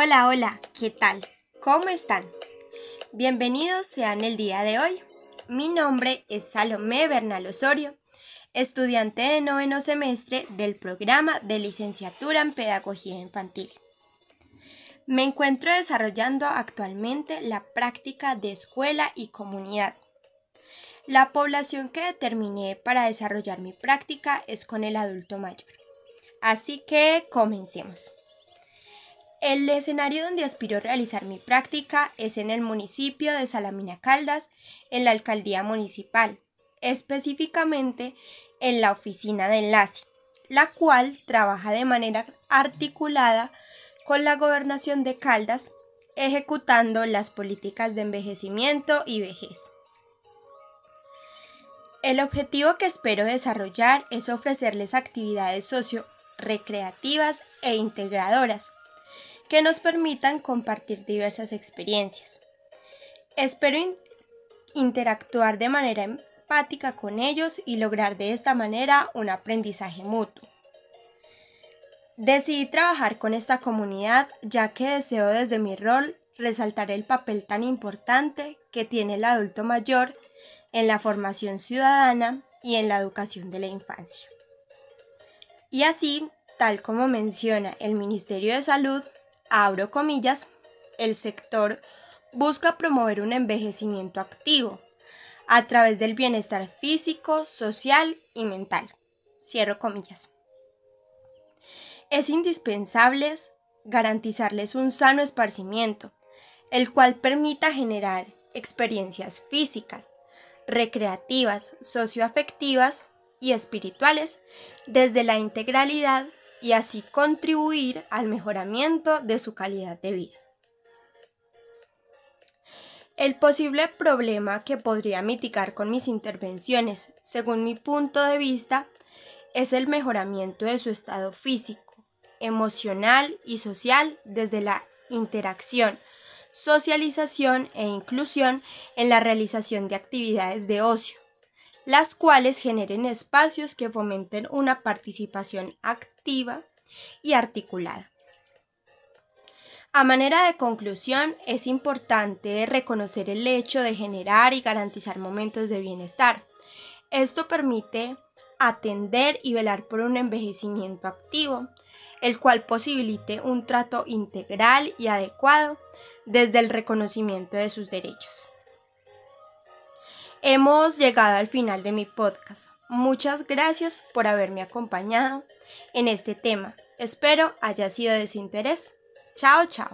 Hola, hola, ¿qué tal? ¿Cómo están? Bienvenidos sean el día de hoy. Mi nombre es Salomé Bernal Osorio, estudiante de noveno semestre del programa de licenciatura en Pedagogía Infantil. Me encuentro desarrollando actualmente la práctica de escuela y comunidad. La población que determiné para desarrollar mi práctica es con el adulto mayor. Así que comencemos. El escenario donde aspiro realizar mi práctica es en el municipio de Salamina Caldas, en la alcaldía municipal, específicamente en la oficina de enlace, la cual trabaja de manera articulada con la gobernación de Caldas, ejecutando las políticas de envejecimiento y vejez. El objetivo que espero desarrollar es ofrecerles actividades socio-recreativas e integradoras que nos permitan compartir diversas experiencias. Espero interactuar de manera empática con ellos y lograr de esta manera un aprendizaje mutuo. Decidí trabajar con esta comunidad ya que deseo desde mi rol resaltar el papel tan importante que tiene el adulto mayor en la formación ciudadana y en la educación de la infancia. Y así, tal como menciona el Ministerio de Salud, abro comillas, el sector busca promover un envejecimiento activo a través del bienestar físico, social y mental. Cierro comillas. Es indispensable garantizarles un sano esparcimiento, el cual permita generar experiencias físicas, recreativas, socioafectivas y espirituales desde la integralidad y así contribuir al mejoramiento de su calidad de vida. El posible problema que podría mitigar con mis intervenciones, según mi punto de vista, es el mejoramiento de su estado físico, emocional y social desde la interacción, socialización e inclusión en la realización de actividades de ocio, las cuales generen espacios que fomenten una participación activa y articulada. A manera de conclusión, es importante reconocer el hecho de generar y garantizar momentos de bienestar. Esto permite atender y velar por un envejecimiento activo, el cual posibilite un trato integral y adecuado desde el reconocimiento de sus derechos. Hemos llegado al final de mi podcast. Muchas gracias por haberme acompañado en este tema. Espero haya sido de su interés. Chao, chao.